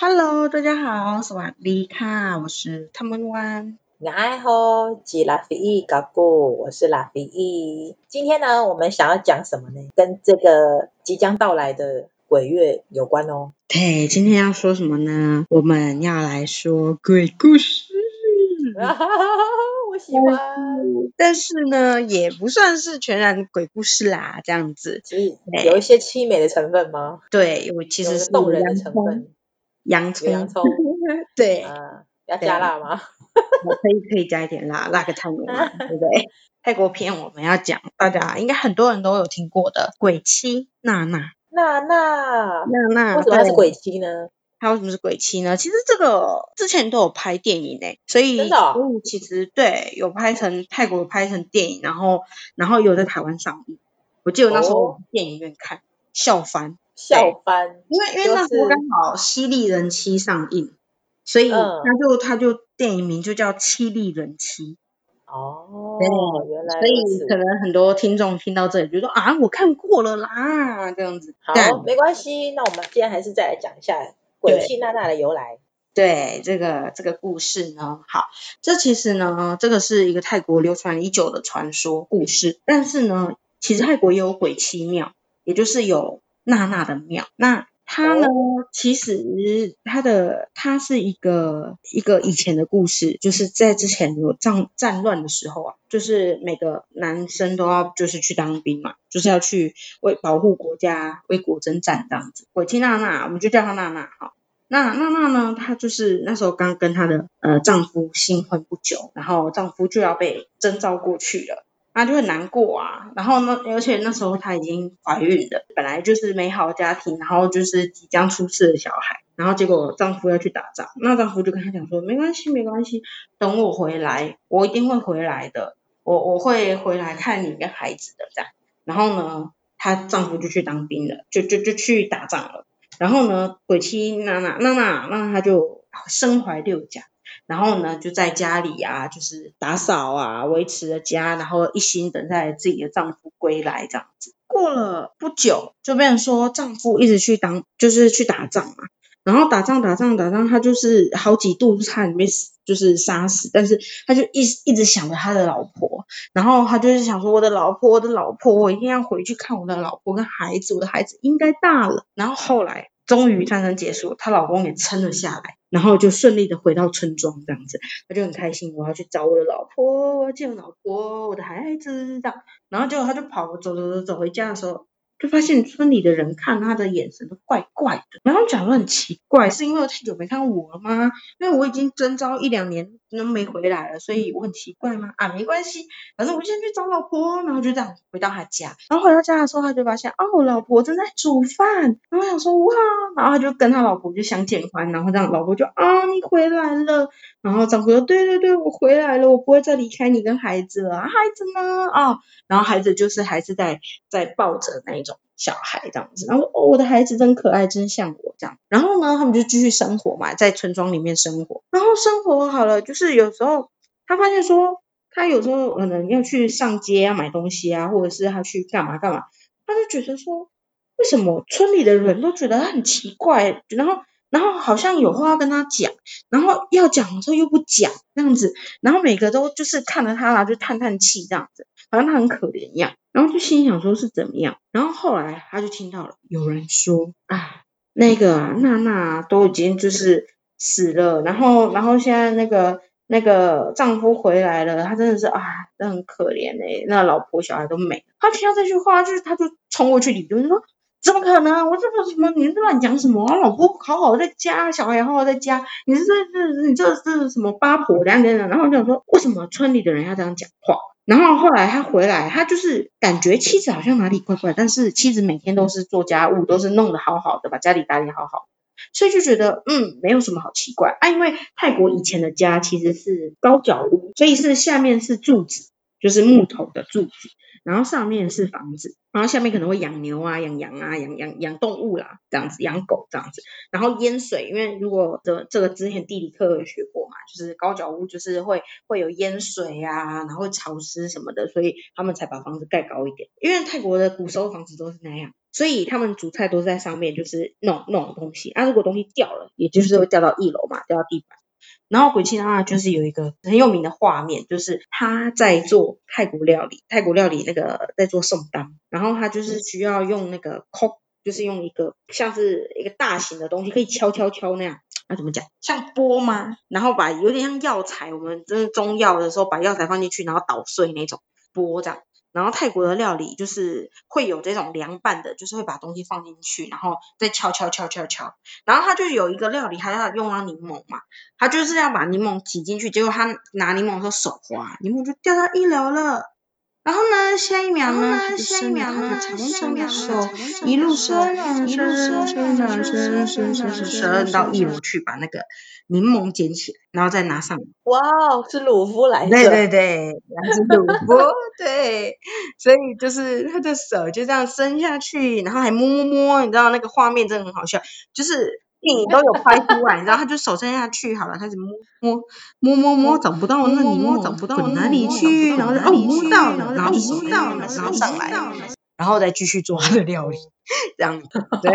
Hello，大家好，สวัสดีค่ะ，我是汤文湾。你好，吉拉菲伊嘎布，我是拉菲伊。今天呢，我们想要讲什么呢？跟这个即将到来的鬼月有关哦。对，今天要说什么呢？我们要来说鬼故事。我喜欢，但是呢，也不算是全然鬼故事啦，这样子。其实有一些凄美的成分吗？对，我其实是动人的成分。 洋葱，洋葱，对，啊，要加辣吗？我可以可以加一点辣，辣个泰国嘛，对不对？泰国片我们要讲，大家应该很多人都有听过的鬼妻娜娜，娜娜，娜娜，为什么她是鬼妻呢？她为什么是鬼妻呢？其实这个之前都有拍电影诶，所以真的，哦，其实对有拍成泰国有拍成电影，然后然后有在台湾上映，我记得那时候我电影院看，哦，笑翻。笑翻，因为因为那时候刚好《犀利人妻》上映，所以他就他就电影名就叫《犀利人妻》。哦，原来，所以可能很多听众听到这里就说啊，我看过了啦，这样子。好，没关系，那我们今天还是再来讲一下鬼泣娜娜的由来。对，这个这个故事呢，好，这其实呢，这个是一个泰国流传已久的传说故事，但是呢，其实泰国也有鬼妻庙，也就是有。娜娜的庙，那她呢？其实她的她是一个一个以前的故事，就是在之前有战战乱的时候啊，就是每个男生都要就是去当兵嘛，就是要去为保护国家、为国征战这样子。鬼妻娜娜，我们就叫她娜娜好。那娜娜呢？她就是那时候刚跟她的呃丈夫新婚不久，然后丈夫就要被征召过去了。她就很难过啊，然后呢，而且那时候她已经怀孕了，本来就是美好家庭，然后就是即将出世的小孩，然后结果丈夫要去打仗，那丈夫就跟她讲说，没关系，没关系，等我回来，我一定会回来的，我我会回来看你跟孩子的这样。然后呢，她丈夫就去当兵了，就就就去打仗了。然后呢，鬼妻娜娜娜娜，那她就身怀六甲。然后呢，就在家里啊，就是打扫啊，维持了家，然后一心等待自己的丈夫归来这样子。过了不久，就变成说丈夫一直去当，就是去打仗嘛。然后打仗打仗打仗，他就是好几度差点被就是杀死，但是他就一一直想着他的老婆，然后他就是想说我的老婆，我的老婆，我一定要回去看我的老婆跟孩子，我的孩子应该大了。然后后来终于战争结束，她老公也撑了下来。然后就顺利的回到村庄这样子，他就很开心，我要去找我的老婆，我要见我老婆，我的孩子这样。然后结果他就跑走走走走回家的时候。就发现村里的人看他的眼神都怪怪的，然后讲说很奇怪，是因为太久没看到我了吗？因为我已经征召一两年都没回来了，所以我很奇怪吗？啊，没关系，反正我先去找老婆，然后就这样回到他家。然后回到家的时候，他就发现哦，老婆正在煮饭，然后想说哇，然后他就跟他老婆就相见欢，然后这样老婆就啊，你回来了，然后丈夫说对对对，我回来了，我不会再离开你跟孩子了，孩子呢？啊，然后孩子就是还是在在抱着那一种。小孩这样子，然后哦，我的孩子真可爱，真像我这样。然后呢，他们就继续生活嘛，在村庄里面生活。然后生活好了，就是有时候他发现说，他有时候可能要去上街啊买东西啊，或者是他去干嘛干嘛，他就觉得说，为什么村里的人都觉得他很奇怪？然后，然后好像有话要跟他讲，然后要讲的时候又不讲这样子，然后每个都就是看着他啦，就叹叹气这样子，好像他很可怜一样。然后就心想说是怎么样，然后后来他就听到了有人说啊，那个娜娜都已经就是死了，然后然后现在那个那个丈夫回来了，他真的是啊，真很可怜哎，那老婆小孩都没。他听到这句话，就是他就冲过去理论说，怎么可能？我这个什么？你是乱讲什么？老婆好好在家，小孩好好在家，你是这是你这是什么八婆这样这样？然后就想说，为什么村里的人要这样讲话？然后后来他回来，他就是感觉妻子好像哪里怪怪，但是妻子每天都是做家务，都是弄得好好的，把家里打理好好，所以就觉得嗯，没有什么好奇怪啊。因为泰国以前的家其实是高脚屋，所以是下面是柱子，就是木头的柱子。然后上面是房子，然后下面可能会养牛啊、养羊啊、养养养动物啦，这样子养狗这样子。然后淹水，因为如果这这个之前地理课有学过嘛，就是高脚屋就是会会有淹水啊，然后潮湿什么的，所以他们才把房子盖高一点。因为泰国的古时候房子都是那样，所以他们煮菜都是在上面，就是弄弄东西。啊，如果东西掉了，也就是会掉到一楼嘛，掉到地板。然后鬼泣的话就是有一个很有名的画面，就是他在做泰国料理，泰国料理那个在做送当，然后他就是需要用那个 kok，就是用一个像是一个大型的东西，可以敲敲敲那样，那怎么讲？像钵吗？然后把有点像药材，我们就是中药的时候把药材放进去，然后捣碎那种钵这样。然后泰国的料理就是会有这种凉拌的，就是会把东西放进去，然后再敲敲敲敲敲。然后他就有一个料理，还要用到柠檬嘛，他就是要把柠檬挤进去，结果他拿柠檬的时候手滑，柠檬就掉到一楼了。然后呢，下一秒呢，下一秒呢，长长的手一路伸啊伸啊伸啊伸伸伸伸到一楼去，把那个柠檬捡起来，然后再拿上。哇哦，是鲁夫来的。对对对，是鲁夫。对，所以就是他的手就这样伸下去，然后还摸摸摸，你知道那个画面真的很好笑，就是。电影都有拍出来，然后他就手伸下去，好了，开始摸摸摸摸摸，找不到那你摸，找不到哪里去，然后哦摸到了，然后摸到了，然后上来，然后再继续做他的料理，这样子，对，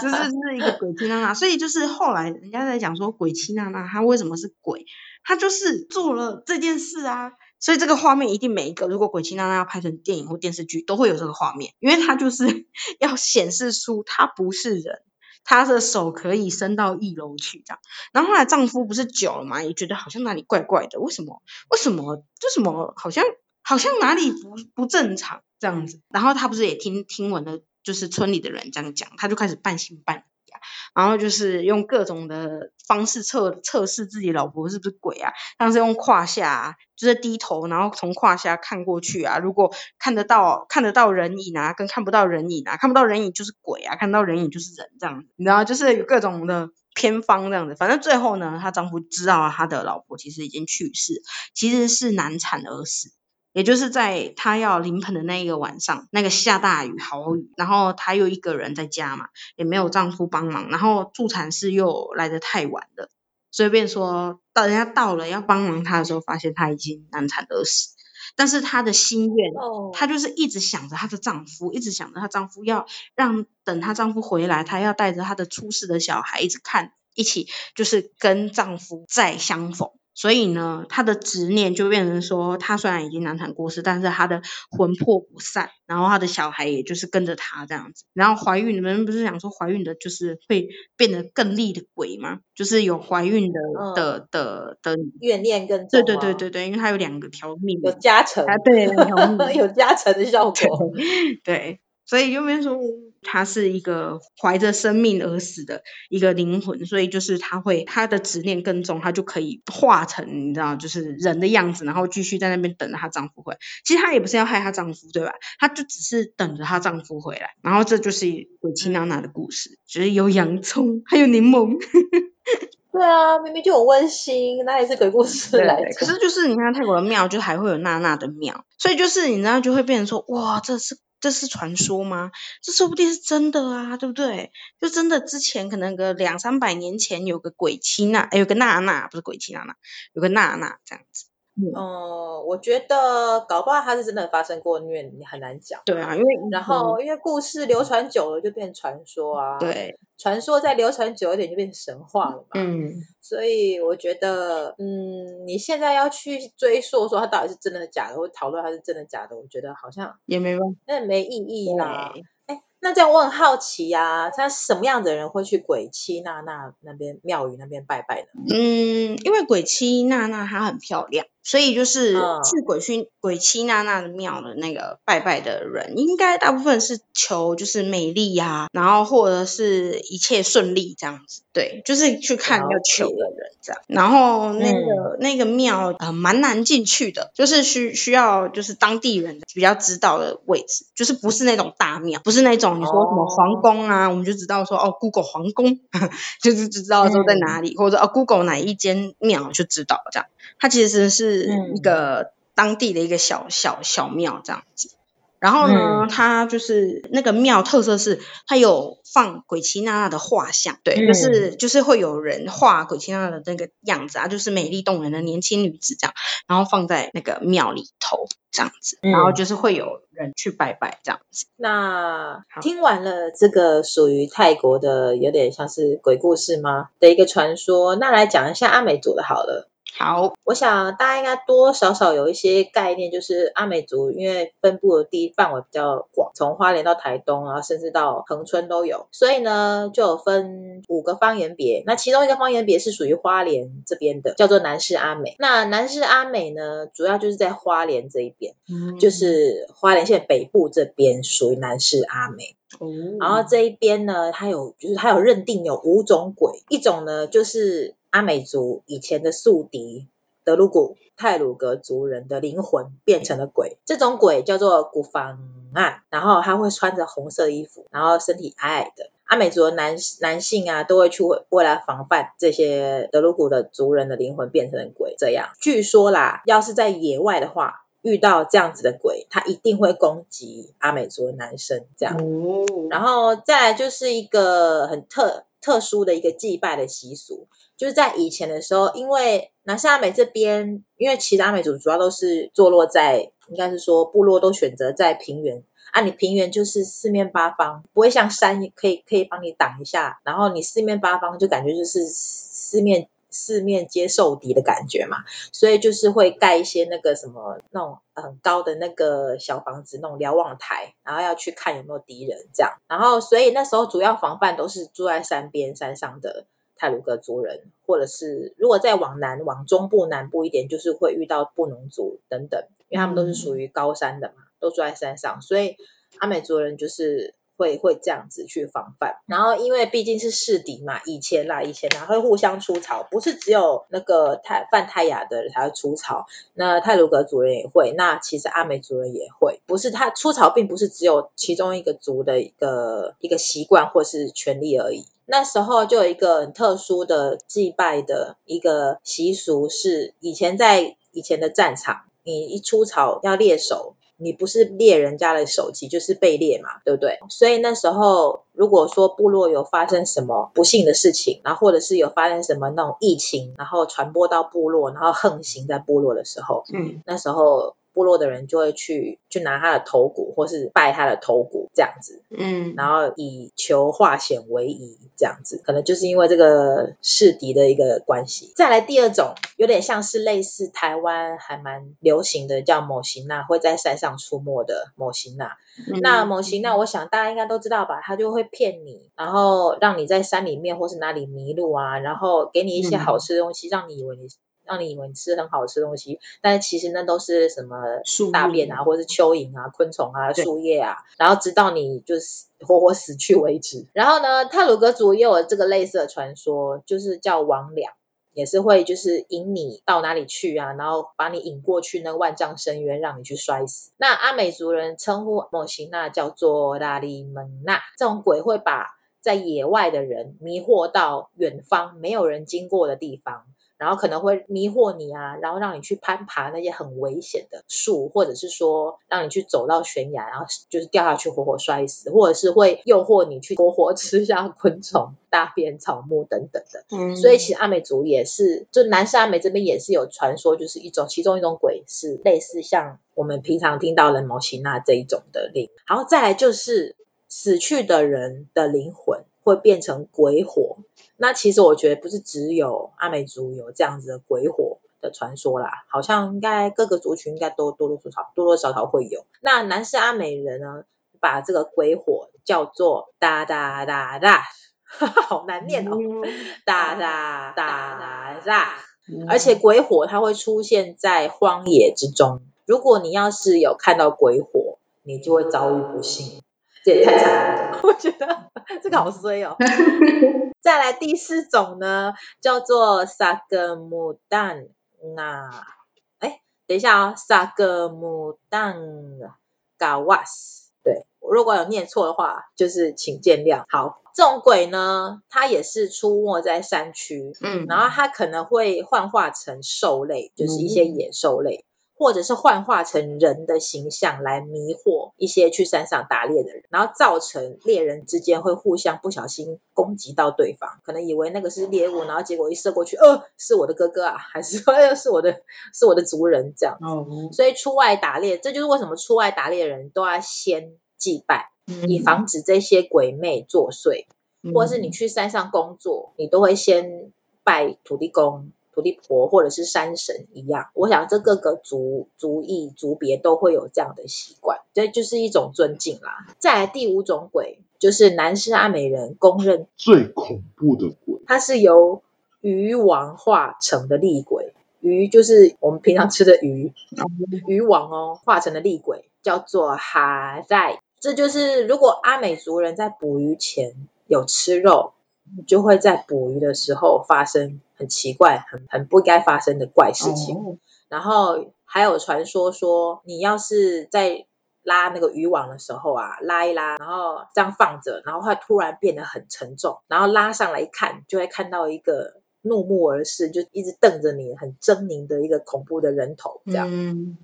就是是一个鬼妻娜娜，所以就是后来人家在讲说鬼妻娜娜她为什么是鬼，她就是做了这件事啊，所以这个画面一定每一个如果鬼妻娜娜要拍成电影或电视剧都会有这个画面，因为她就是 要显示出她不是人。她的手可以伸到一楼去，这样。然后后来丈夫不是久了嘛，也觉得好像哪里怪怪的，为什么？为什么？为什么？好像好像哪里不不正常这样子。然后她不是也听听闻了，就是村里的人这样讲，她就开始半信半疑。然后就是用各种的方式测测试自己老婆是不是鬼啊，像是用胯下啊，就是低头，然后从胯下看过去啊，如果看得到看得到人影啊，跟看不到人影啊，看不到人影就是鬼啊，看到人影就是人这样子，你知道，就是有各种的偏方这样子。反正最后呢，她丈夫知道他的老婆其实已经去世，其实是难产而死。也就是在她要临盆的那一个晚上，那个下大雨好雨，然后她又一个人在家嘛，也没有丈夫帮忙，然后助产士又来得太晚了，所以便说到人家到了要帮忙她的时候，发现她已经难产而死。但是她的心愿，她就是一直想着她的丈夫，一直想着她丈夫要让等她丈夫回来，她要带着她的出世的小孩一直看，一起就是跟丈夫再相逢。所以呢，他的执念就变成说，他虽然已经难产过世，但是他的魂魄不散，然后他的小孩也就是跟着他这样子。然后怀孕，你们不是讲说怀孕的就是会变得更厉的鬼吗？就是有怀孕的、嗯、的的的怨念更重。对对对对对，因为他有两个条命，有加成啊，对，有 加成的效果，对。对所以就变成说，他是一个怀着生命而死的一个灵魂，所以就是他会他的执念更重，他就可以化成你知道，就是人的样子，然后继续在那边等着她丈夫回来。其实她也不是要害她丈夫，对吧？她就只是等着她丈夫回来。然后这就是鬼妻娜娜的故事，就是有洋葱，还有柠檬。对啊，明明就很温馨，哪里是鬼故事来的？可是就是你看泰国的庙，就还会有娜娜的庙，所以就是你知道就会变成说，哇，这是。这是传说吗？这说不定是真的啊，对不对？就真的之前可能个两三百年前有个鬼妻娜，有个娜娜，不是鬼妻娜娜，有个娜娜这样子。嗯，呃、我觉得搞不好他是真的发生过，因为你很难讲。对啊，因为然后因为故事流传久了就变传说啊。对，传说再流传久一点就变成神话了嘛。嗯，所以我觉得，嗯，你现在要去追溯说他到底是真的假的，或讨论他是真的假的，我觉得好像也没办法，那没意义啦。那这样我很好奇呀、啊，他什么样的人会去鬼妻娜娜那边庙宇那边拜拜呢？嗯，因为鬼妻娜娜她很漂亮。所以就是去鬼去鬼妻娜娜的庙的那个拜拜的人，应该大部分是求就是美丽呀，然后或者是一切顺利这样子。对，就是去看要求的人这样。然后那个那个庙呃蛮难进去的，就是需需要就是当地人比较知道的位置，就是不是那种大庙，不是那种你说什么皇宫啊，我们就知道说哦，Google 皇宫，就是就知道说在哪里，或者哦 Google 哪一间庙就知道这样。它其实是一个当地的一个小小小庙这样子，然后呢，嗯。它就是那个庙特色是它有放鬼妻娜娜的画像，对，嗯就是就是会有人画鬼妻娜娜的那个样子啊，就是美丽动人的年轻女子这样，然后放在那个庙里头这样子，嗯然后就是会有人去拜拜这样子。那听完了这个属于泰国的有点像是鬼故事吗？的一个传说，那来讲一下阿美族的好了。好，我想大家应该多多少少有一些概念，就是阿美族因为分布的地范围比较广，从花莲到台东啊，甚至到恒春都有，所以呢就有分五个方言别。那其中一个方言别是属于花莲这边的，叫做南势阿美。那南势阿美呢，主要就是在花莲这一边，嗯就是花莲县北部这边属于南势阿美。哦，然后这一边呢，它有就是它有认定有五种鬼，一种呢就是阿美族以前的宿敌德鲁古泰鲁格族人的灵魂变成了鬼，这种鬼叫做古方案，然后他会穿着红色衣服，然后身体矮矮的。阿美族的男男性啊，都会去为了防范这些德鲁古的族人的灵魂变成了鬼。这样据说啦，要是在野外的话，遇到这样子的鬼，他一定会攻击阿美族的男生。这样。哦，然后再来就是一个很特特殊的一个祭拜的习俗，就是在以前的时候，因为南势阿美这边，因为其他美族主要都是坐落在，应该是说部落都选择在平原，啊，你平原就是四面八方，不会像山可以可以帮你挡一下，然后你四面八方就感觉就是四面。四面皆受敌的感觉嘛，所以就是会盖一些那个什么那种很高的那个小房子，那种瞭望台，然后要去看有没有敌人这样。然后所以那时候主要防范都是住在山边山上的太鲁格族人，或者是如果再往南往中部南部一点，就是会遇到布农族等等，因为他们都是属于高山的嘛，都住在山上，所以阿美族人就是。会会这样子去防范，然后因为毕竟是世敌嘛，以前啦以前啦会互相出草，不是只有那个泰泛泰雅的人才会出草，那泰鲁阁族人也会，那其实阿美族人也会，不是他出草并不是只有其中一个族的一个一个习惯或是权利而已。那时候就有一个很特殊的祭拜的一个习俗，是以前在以前的战场，你一出草要猎手。你不是猎人家的首级，就是被猎嘛，对不对？所以那时候，如果说部落有发生什么不幸的事情，然后或者是有发生什么那种疫情，然后传播到部落，然后横行在部落的时候，嗯，那时候。部落的人就会去去拿他的头骨，或是拜他的头骨这样子，嗯，然后以求化险为夷这样子，可能就是因为这个世敌的一个关系。再来第二种，有点像是类似台湾还蛮流行的，叫某型娜，会在山上出没的某型娜。嗯、那某型娜，我想大家应该都知道吧？他就会骗你，然后让你在山里面或是哪里迷路啊，然后给你一些好吃的东西，嗯、让你以为你。让你以为你吃很好吃的东西，但是其实那都是什么大便啊，或者是蚯蚓啊、昆虫啊、树叶啊，然后直到你就是活活死去为止。然后呢，泰鲁格族也有这个类似的传说，就是叫魍魎，也是会就是引你到哪里去啊，然后把你引过去那个万丈深渊，让你去摔死。那阿美族人称呼某型娜叫做拉里蒙娜，这种鬼会把在野外的人迷惑到远方没有人经过的地方。然后可能会迷惑你啊，然后让你去攀爬那些很危险的树，或者是说让你去走到悬崖，然后就是掉下去活活摔死，或者是会诱惑你去活活吃下昆虫、大便、草木等等的。嗯，所以其实阿美族也是，就南势阿美这边也是有传说，就是一种其中一种鬼是类似像我们平常听到的某型娜这一种的灵。然后再来就是死去的人的灵魂会变成鬼火。那其实我觉得不是只有阿美族有这样子的鬼火的传说啦，好像应该各个族群应该都多多少少多多少少会有。那南势阿美人呢，把这个鬼火叫做哒哒哒哒，好难念哦，哒哒哒哒，而且鬼火它会出现在荒野之中，如果你要是有看到鬼火，你就会遭遇不幸。这也太惨了，我觉得这个好衰哦。再来第四种呢，叫做萨格姆丹那，哎，等一下啊、哦，萨格姆丹嘎瓦斯，对，如果有念错的话，就是请见谅。好，这种鬼呢，它也是出没在山区，嗯，然后它可能会幻化成兽类，就是一些野兽类。或者是幻化成人的形象来迷惑一些去山上打猎的人，然后造成猎人之间会互相不小心攻击到对方，可能以为那个是猎物，然后结果一射过去，呃，是我的哥哥啊，还是说 是我的是我的族人这样。哦，所以出外打猎，这就是为什么出外打猎的人都要先祭拜，以防止这些鬼魅作祟。或者是你去山上工作，你都会先拜土地公、土地婆或者是山神一样。我想这各个族族裔族别都会有这样的习惯，这就是一种尊敬啦。再来第五种鬼，就是南势阿美人公认最恐怖的鬼，它是由鱼王化成的厉鬼。鱼就是我们平常吃的鱼，鱼王哦化成的厉鬼叫做哈在。这就是如果阿美族人在捕鱼前。有吃肉，就会在捕鱼的时候发生很奇怪、很很不该发生的怪事情。Oh. 然后还有传说说，你要是在拉那个渔网的时候啊，拉一拉，然后这样放着，然后它突然变得很沉重，然后拉上来一看，就会看到一个怒目而视，就一直瞪着你，很狰狞的一个恐怖的人头这样。Mm.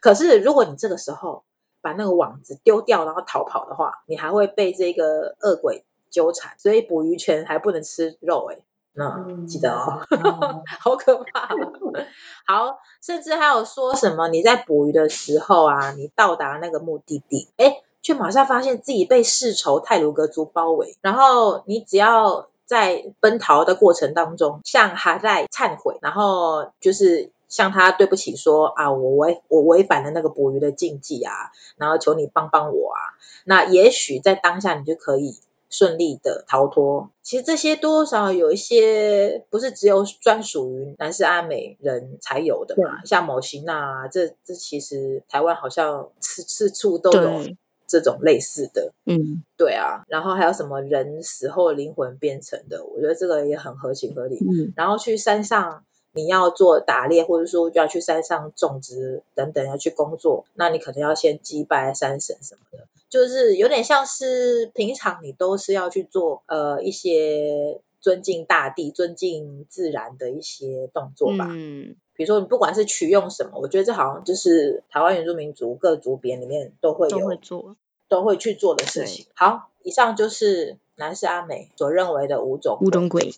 可是如果你这个时候把那个网子丢掉，然后逃跑的话，你还会被这个恶鬼纠缠，所以捕鱼前还不能吃肉哎，那、嗯、记得哦，嗯、好可怕。好，甚至还有说什么你在捕鱼的时候啊，你到达那个目的地，哎，却马上发现自己被世仇泰鲁格族包围，然后你只要在奔逃的过程当中向哈在忏悔，然后就是向他对不起说啊，我违我违反了那个捕鱼的禁忌啊，然后求你帮帮我啊，那也许在当下你就可以。顺利的逃脱，其实这些多多少少有一些不是只有专属于南势阿美人才有的嘛，像某型啊，这这其实台湾好像次次处都有这种类似的，嗯，对啊，然后还有什么人死后灵魂变成的，我觉得这个也很合情合理，嗯，然后去山上。你要做打猎，或者说就要去山上种植等等，要去工作，那你可能要先祭拜山神什么的，就是有点像是平常你都是要去做呃一些尊敬大地、尊敬自然的一些动作吧。嗯，比如说你不管是取用什么，我觉得这好像就是台湾原住民族各族别里面都会有都会做都会去做的事情。好，以上就是南势阿美所认为的五种五种鬼，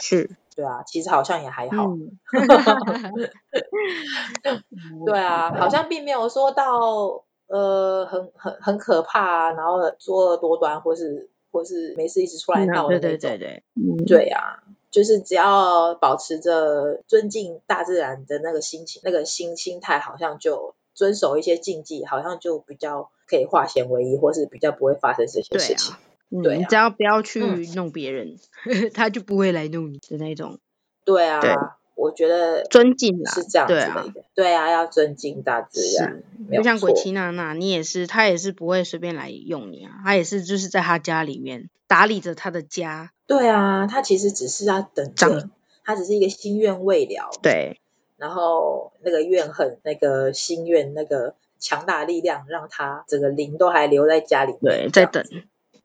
是。对啊，其实好像也还好。嗯、对啊，好像并没有说到呃很很很可怕，然后作恶多端，或是或是没事一直出来闹的那种。对对对对，嗯、对啊，就是只要保持着尊敬大自然的那个心情，那个心心态，好像就遵守一些禁忌，好像就比较可以化险为夷，或是比较不会发生这些事情。对、啊，你只要不要去弄别人，嗯、他就不会来弄你的那种。对啊，对我觉得尊敬，是这样子的。对啊，对啊，要尊敬大自然。就像鬼妻娜娜，你也是，他也是不会随便来用你啊，他也是就是在他家里面打理着他的家。对啊，他其实只是要等着，他只是一个心愿未了。对，然后那个怨恨，那个心愿，那个强大力量，让他整个灵都还留在家里面。对，在等。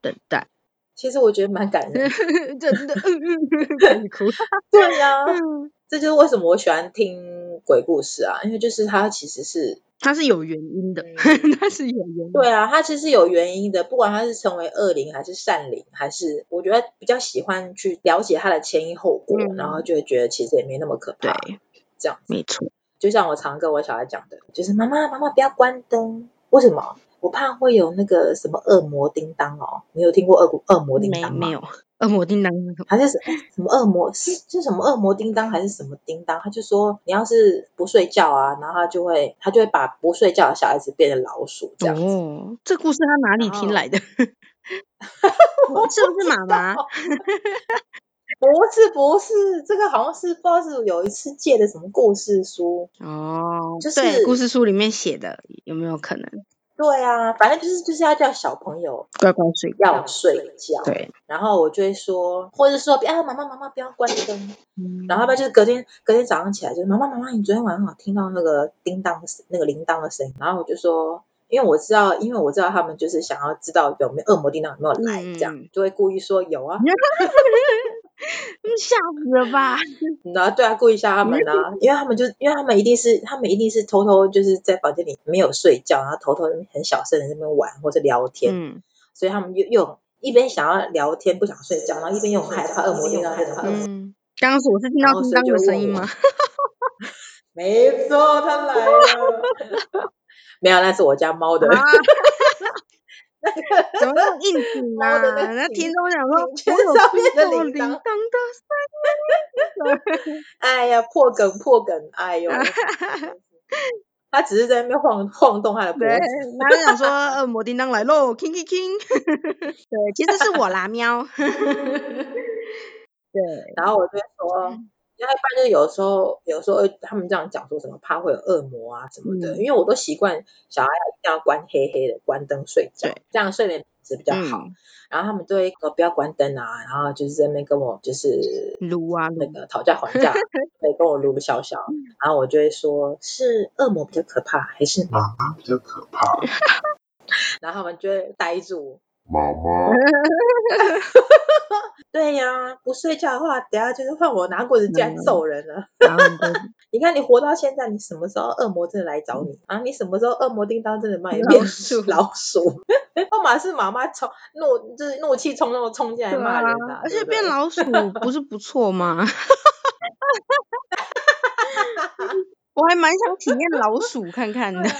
等待，其实我觉得蛮感人，真的，很哭。对呀、啊，这就是为什么我喜欢听鬼故事啊，因为就是它其实是它是有原因的，它是有原因。对啊，它其实是有原因的，不管它是成为恶灵还是善灵，还是我觉得比较喜欢去了解它的前因后果，嗯、然后就会觉得其实也没那么可怕。对，这样没错。就像我常跟我小孩讲的，就是妈妈妈妈不要关灯，为什么？我怕会有那个什么恶魔叮当哦，你有听过恶恶魔叮当吗？没有，恶魔叮当还是什么恶魔？是是什么恶魔叮当还是什么叮当？他就说你要是不睡觉啊，然后他就会他就会把不睡觉的小孩子变成老鼠这样子。哦，这故事他哪里听来的？我是不是妈妈？不是不是，这个好像是不知道是有一次借的什么故事书哦，就是故事书里面写的，有没有可能？对啊，反正就是就是要叫小朋友乖乖睡，要睡觉。对，然后我就会说，或者说，啊，妈妈妈妈不要关灯。嗯、然后他就是隔天隔天早上起来就，妈妈妈妈，你昨天晚上有听到那个叮当那个铃铛的声音？然后我就说，因为我知道，因为我知道他们就是想要知道有没有恶魔叮当有没有来，这样、嗯、就会故意说有啊。吓死了吧？然后对啊，故意吓他们啊，因为他们就因为他们一定是他们一定是偷偷就是在房间里没有睡觉，然后偷偷很小声的在那边玩或者聊天，嗯，所以他们又又一边想要聊天不想睡觉，然后一边又很害怕恶魔听到害怕恶魔。嗯，刚刚是我是听到叮当的声音吗？没错，他来了。没有，那是我家猫的。怎么那么应景啊？那听众想说，全上面的铃铛的声音。哎呀，破梗破梗，哎呦！他只是在那边晃晃动他的脖子。他就想说，恶魔叮当来喽，king king king。对，其实是我啦，喵。对，然后我就说。那一般就是有时候，有时候他们这样讲说什么怕会有恶魔啊什么的，嗯、因为我都习惯小孩一定要关黑黑的，关灯睡觉，对这样睡眠品质比较好。嗯、然后他们都会说不要关灯啊，然后就是在那边跟我就是撸啊那个讨价还价，对，跟我撸笑笑。然后我就会说，是恶魔比较可怕，还是妈妈比较可怕？然后他们就会呆住。妈妈。对呀、啊，不睡觉的话，等下就是换我拿棍子进来揍人了。你看你活到现在，你什么时候恶魔真的来找你啊？你什么时候恶魔叮当真的卖你变老鼠？要么是妈妈冲怒，就是怒气冲冲冲进来骂人的、啊，而且变老鼠不是不错吗？我还蛮想体验老鼠看看的。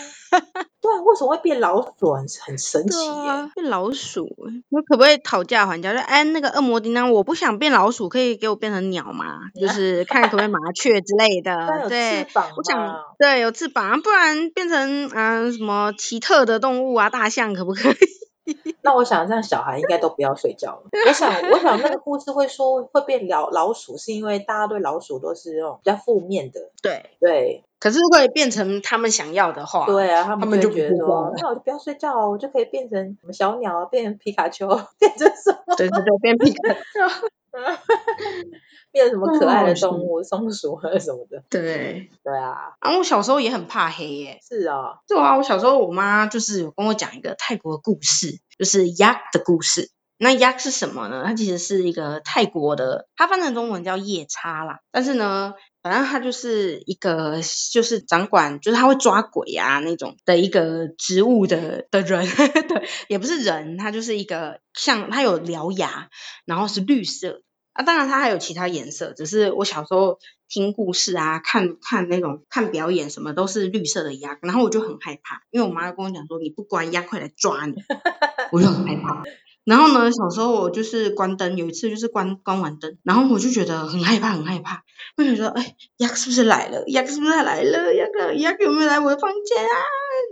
对啊，为什么会变老鼠？很很神奇耶！啊、变老鼠，那可不可以讨价还价？就哎，那个恶魔叮当，我不想变老鼠，可以给我变成鸟吗？就 是看可不可以麻雀之类的。对，我想对有翅膀，不然变成嗯、呃、什么奇特的动物啊，大象可不可以？那我想，这样小孩应该都不要睡觉了。我想，我想那个故事会说会变老老鼠，是因为大家对老鼠都是那种比较负面的。对对。可是如果变成他们想要的话，对啊，他们就觉得说，那我就不要睡觉，我就可以变成什么小鸟，变成皮卡丘，变成什么？对对对，变皮卡丘，变成什么可爱的动物，松鼠或者什么的。对对啊，啊，我小时候也很怕黑耶。是啊，对啊，我小时候我妈就是有跟我讲一个泰国的故事，就是 Yak 的故事。那 Yak 是什么呢？它其实是一个泰国的，它翻成中文叫夜叉啦，但是呢。反正他就是一个，就是掌管，就是他会抓鬼啊那种的一个植物的的人，对，也不是人，他就是一个像他有獠牙，然后是绿色啊，当然他还有其他颜色，只是我小时候听故事啊，看看那种看表演什么都是绿色的鸭，然后我就很害怕，因为我妈跟我讲说，你不乖，鸭快来抓你，我就很害怕。然后呢，小时候我就是关灯，有一次就是关关完灯，然后我就觉得很害怕，很害怕。我想说，哎，鸭是不是来了？鸭是不是来了？亚克，亚克有没有来我的房间啊？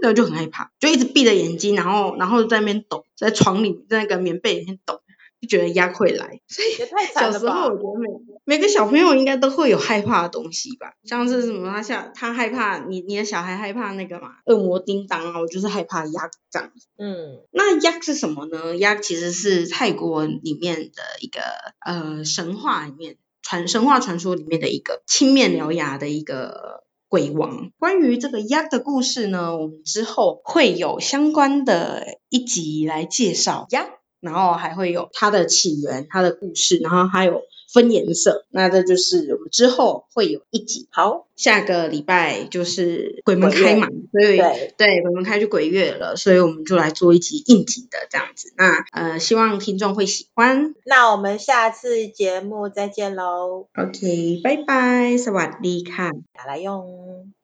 然后就很害怕，就一直闭着眼睛，然后然后在那边抖，在床里在那个棉被里面抖。就觉得鸭会来，所以小时候我觉得每每个小朋友应该都会有害怕的东西吧，像是什么他像他害怕你你的小孩害怕那个嘛恶魔叮当啊，我就是害怕鸭这样。嗯，那鸭是什么呢？鸭其实是泰国里面的一个呃神话里面传神话传说里面的一个青面獠牙的一个鬼王。关于这个鸭的故事呢，我们之后会有相关的一集来介绍鸭。然后还会有它的起源、它的故事，然后还有分颜色。那这就是我们之后会有一集。好，下个礼拜就是鬼门开嘛，所以对对，鬼门开就鬼月了，所以我们就来做一集应景的这样子。那呃，希望听众会喜欢。那我们下次节目再见喽。OK，拜拜，สวัสดีค่ะ。拿来用。